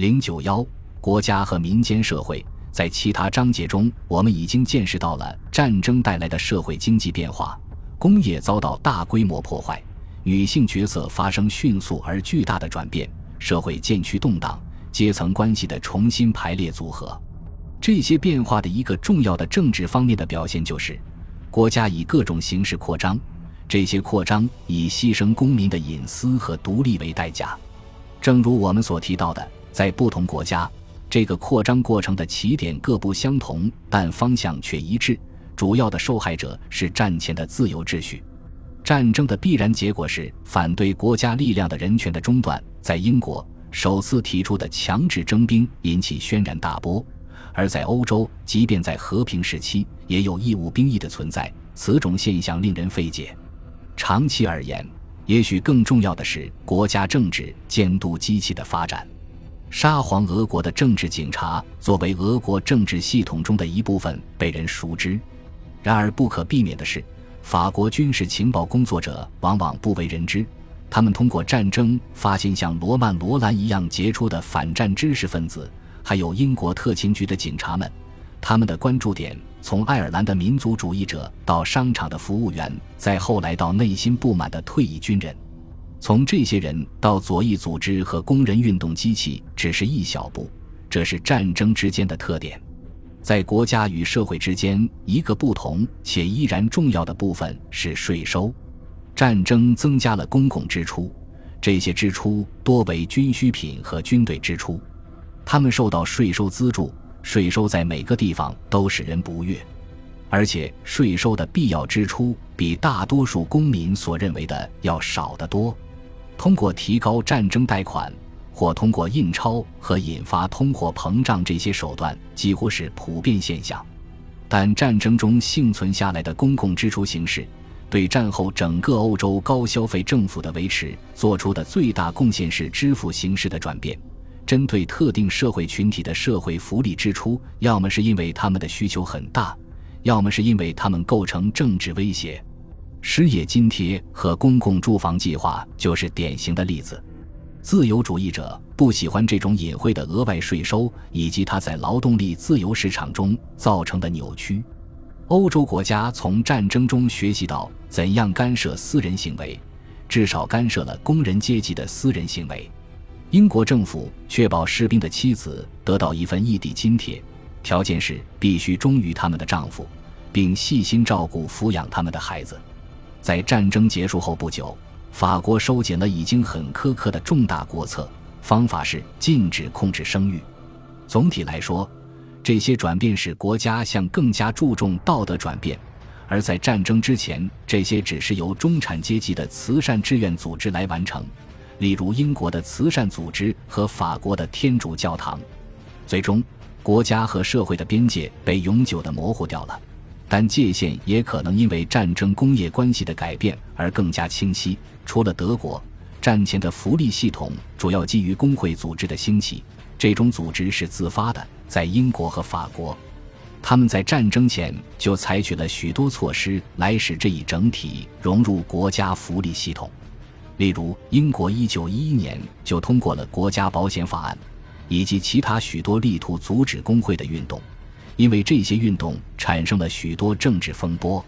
零九幺，国家和民间社会。在其他章节中，我们已经见识到了战争带来的社会经济变化，工业遭到大规模破坏，女性角色发生迅速而巨大的转变，社会渐趋动荡，阶层关系的重新排列组合。这些变化的一个重要的政治方面的表现就是，国家以各种形式扩张，这些扩张以牺牲公民的隐私和独立为代价。正如我们所提到的，在不同国家。这个扩张过程的起点各不相同，但方向却一致。主要的受害者是战前的自由秩序。战争的必然结果是反对国家力量的人权的中断。在英国，首次提出的强制征兵引起轩然大波；而在欧洲，即便在和平时期，也有义务兵役的存在。此种现象令人费解。长期而言，也许更重要的是国家政治监督机器的发展。沙皇俄国的政治警察作为俄国政治系统中的一部分被人熟知，然而不可避免的是，法国军事情报工作者往往不为人知。他们通过战争发现像罗曼·罗兰一样杰出的反战知识分子，还有英国特勤局的警察们。他们的关注点从爱尔兰的民族主义者到商场的服务员，再后来到内心不满的退役军人。从这些人到左翼组织和工人运动机器，只是一小步。这是战争之间的特点。在国家与社会之间，一个不同且依然重要的部分是税收。战争增加了公共支出，这些支出多为军需品和军队支出，他们受到税收资助。税收在每个地方都使人不悦，而且税收的必要支出比大多数公民所认为的要少得多。通过提高战争贷款，或通过印钞和引发通货膨胀这些手段，几乎是普遍现象。但战争中幸存下来的公共支出形式，对战后整个欧洲高消费政府的维持做出的最大贡献是支付形式的转变。针对特定社会群体的社会福利支出，要么是因为他们的需求很大，要么是因为他们构成政治威胁。失业津贴和公共住房计划就是典型的例子。自由主义者不喜欢这种隐晦的额外税收，以及它在劳动力自由市场中造成的扭曲。欧洲国家从战争中学习到怎样干涉私人行为，至少干涉了工人阶级的私人行为。英国政府确保士兵的妻子得到一份异地津贴，条件是必须忠于他们的丈夫，并细心照顾抚养他们的孩子。在战争结束后不久，法国收紧了已经很苛刻的重大国策，方法是禁止控制生育。总体来说，这些转变使国家向更加注重道德转变，而在战争之前，这些只是由中产阶级的慈善志愿组织来完成，例如英国的慈善组织和法国的天主教堂。最终，国家和社会的边界被永久的模糊掉了。但界限也可能因为战争工业关系的改变而更加清晰。除了德国，战前的福利系统主要基于工会组织的兴起，这种组织是自发的。在英国和法国，他们在战争前就采取了许多措施来使这一整体融入国家福利系统。例如，英国1911年就通过了国家保险法案，以及其他许多力图阻止工会的运动。因为这些运动产生了许多政治风波，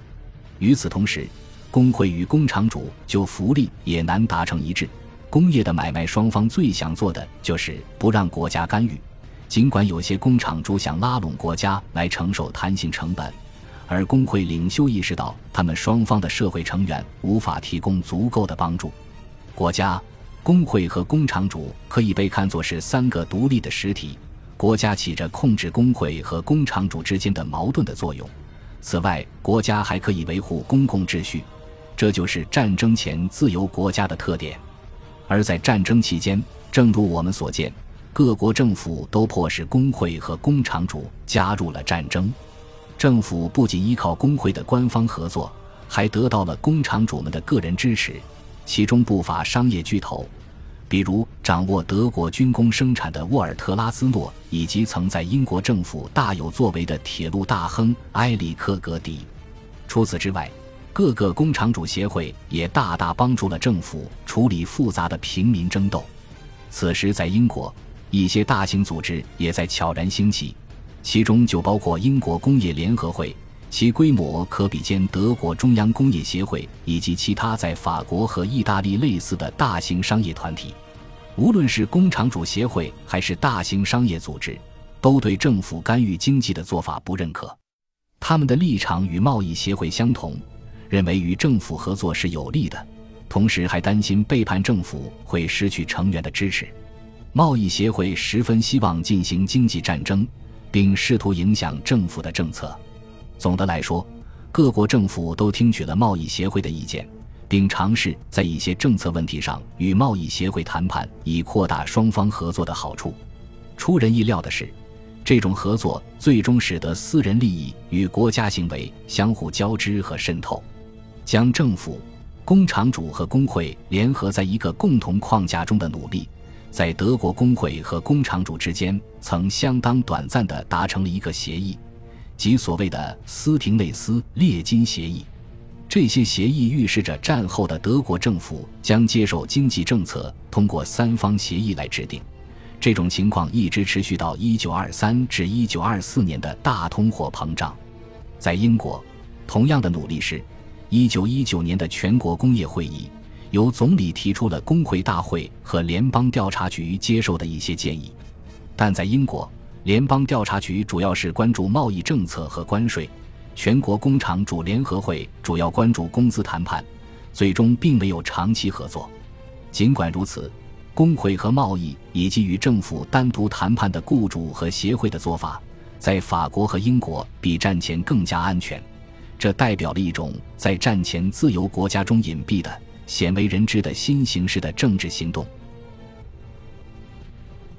与此同时，工会与工厂主就福利也难达成一致。工业的买卖双方最想做的就是不让国家干预，尽管有些工厂主想拉拢国家来承受弹性成本，而工会领袖意识到他们双方的社会成员无法提供足够的帮助。国家、工会和工厂主可以被看作是三个独立的实体。国家起着控制工会和工厂主之间的矛盾的作用。此外，国家还可以维护公共秩序，这就是战争前自由国家的特点。而在战争期间，正如我们所见，各国政府都迫使工会和工厂主加入了战争。政府不仅依靠工会的官方合作，还得到了工厂主们的个人支持，其中不乏商业巨头。比如掌握德国军工生产的沃尔特拉兹诺，以及曾在英国政府大有作为的铁路大亨埃里克格迪。除此之外，各个工厂主协会也大大帮助了政府处理复杂的平民争斗。此时，在英国，一些大型组织也在悄然兴起，其中就包括英国工业联合会，其规模可比肩德国中央工业协会以及其他在法国和意大利类似的大型商业团体。无论是工厂主协会还是大型商业组织，都对政府干预经济的做法不认可。他们的立场与贸易协会相同，认为与政府合作是有利的，同时还担心背叛政府会失去成员的支持。贸易协会十分希望进行经济战争，并试图影响政府的政策。总的来说，各国政府都听取了贸易协会的意见，并尝试在一些政策问题上与贸易协会谈判，以扩大双方合作的好处。出人意料的是。这种合作最终使得私人利益与国家行为相互交织和渗透，将政府、工厂主和工会联合在一个共同框架中的努力，在德国工会和工厂主之间曾相当短暂地达成了一个协议，及所谓的斯廷内斯列金协议。这些协议预示着战后的德国政府将接受经济政策通过三方协议来制定。这种情况一直持续到一九二三至一九二四年的大通货膨胀。在英国，同样的努力是，一九一九年的全国工业会议由总理提出了工会大会和联邦调查局接受的一些建议。但在英国，联邦调查局主要是关注贸易政策和关税，全国工厂主联合会主要关注工资谈判，最终并没有长期合作。尽管如此。工会和贸易以及与政府单独谈判的雇主和协会的做法，在法国和英国比战前更加安全。这代表了一种在战前自由国家中隐蔽的、鲜为人知的新形式的政治行动。